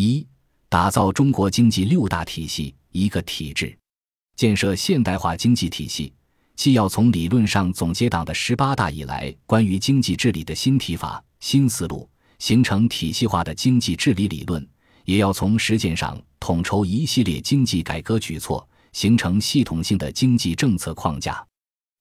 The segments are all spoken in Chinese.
一、打造中国经济六大体系，一个体制，建设现代化经济体系，既要从理论上总结党的十八大以来关于经济治理的新提法、新思路，形成体系化的经济治理理论，也要从实践上统筹一系列经济改革举措，形成系统性的经济政策框架。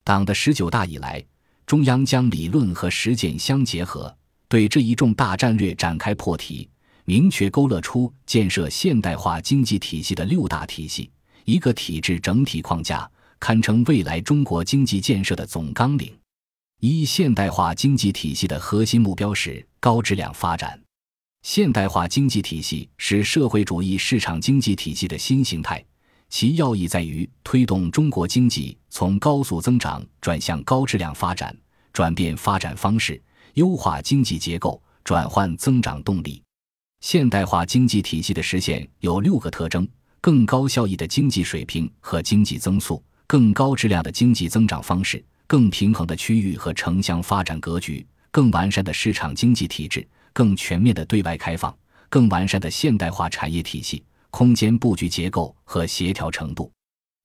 党的十九大以来，中央将理论和实践相结合，对这一重大战略展开破题。明确勾勒出建设现代化经济体系的六大体系，一个体制整体框架，堪称未来中国经济建设的总纲领。一、现代化经济体系的核心目标是高质量发展。现代化经济体系是社会主义市场经济体系的新形态，其要义在于推动中国经济从高速增长转向高质量发展，转变发展方式，优化经济结构，转换增长动力。现代化经济体系的实现有六个特征：更高效益的经济水平和经济增速，更高质量的经济增长方式，更平衡的区域和城乡发展格局，更完善的市场经济体制，更全面的对外开放，更完善的现代化产业体系、空间布局结构和协调程度。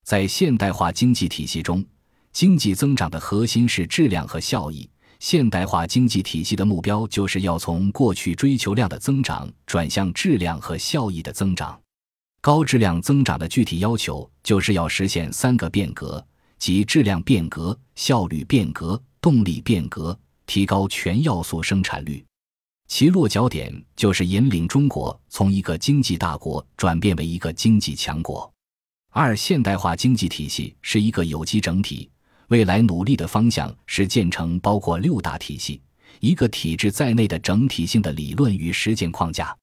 在现代化经济体系中，经济增长的核心是质量和效益。现代化经济体系的目标就是要从过去追求量的增长转向质量和效益的增长。高质量增长的具体要求就是要实现三个变革，即质量变革、效率变革、动力变革，提高全要素生产率。其落脚点就是引领中国从一个经济大国转变为一个经济强国。二、现代化经济体系是一个有机整体。未来努力的方向是建成包括六大体系、一个体制在内的整体性的理论与实践框架。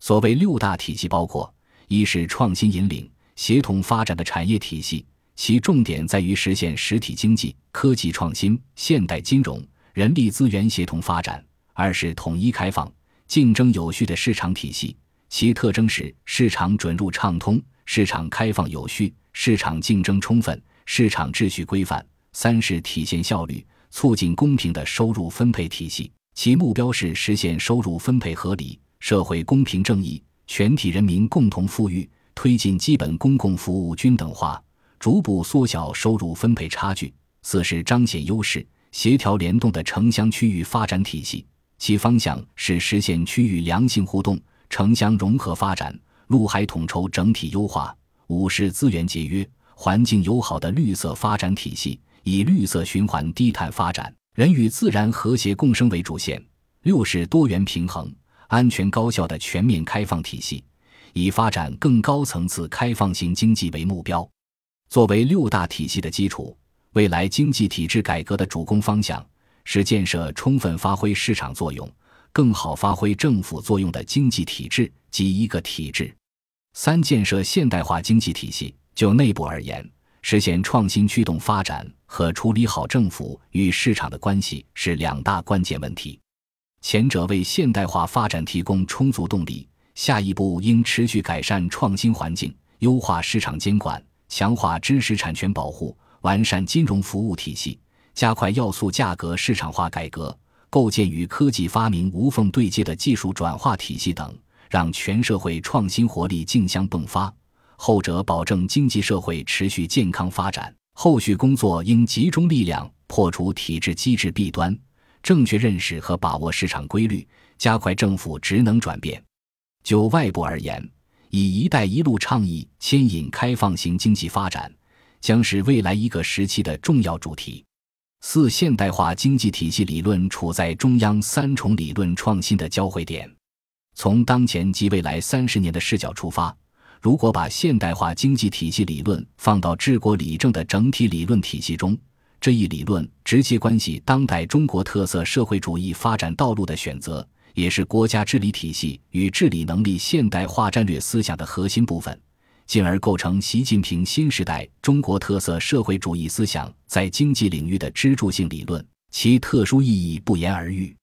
所谓六大体系，包括一是创新引领、协同发展的产业体系，其重点在于实现实体经济、科技创新、现代金融、人力资源协同发展；二是统一开放、竞争有序的市场体系，其特征是市场准入畅通、市场开放有序、市场竞争充分、市场秩序规范。三是体现效率、促进公平的收入分配体系，其目标是实现收入分配合理、社会公平正义、全体人民共同富裕，推进基本公共服务均等化，逐步缩小收入分配差距。四是彰显优势、协调联动的城乡区域发展体系，其方向是实现区域良性互动、城乡融合发展、陆海统筹整体优化。五是资源节约、环境友好的绿色发展体系。以绿色循环、低碳发展、人与自然和谐共生为主线；六是多元平衡、安全高效的全面开放体系，以发展更高层次开放型经济为目标。作为六大体系的基础，未来经济体制改革的主攻方向是建设充分发挥市场作用、更好发挥政府作用的经济体制及一个体制。三、建设现代化经济体系。就内部而言，实现创新驱动发展和处理好政府与市场的关系是两大关键问题。前者为现代化发展提供充足动力，下一步应持续改善创新环境，优化市场监管，强化知识产权保护，完善金融服务体系，加快要素价格市场化改革，构建与科技发明无缝对接的技术转化体系等，让全社会创新活力竞相迸发。后者保证经济社会持续健康发展，后续工作应集中力量破除体制机制弊端，正确认识和把握市场规律，加快政府职能转变。就外部而言，以“一带一路”倡议牵引开放型经济发展，将是未来一个时期的重要主题。四、现代化经济体系理论处在中央三重理论创新的交汇点，从当前及未来三十年的视角出发。如果把现代化经济体系理论放到治国理政的整体理论体系中，这一理论直接关系当代中国特色社会主义发展道路的选择，也是国家治理体系与治理能力现代化战略思想的核心部分，进而构成习近平新时代中国特色社会主义思想在经济领域的支柱性理论，其特殊意义不言而喻。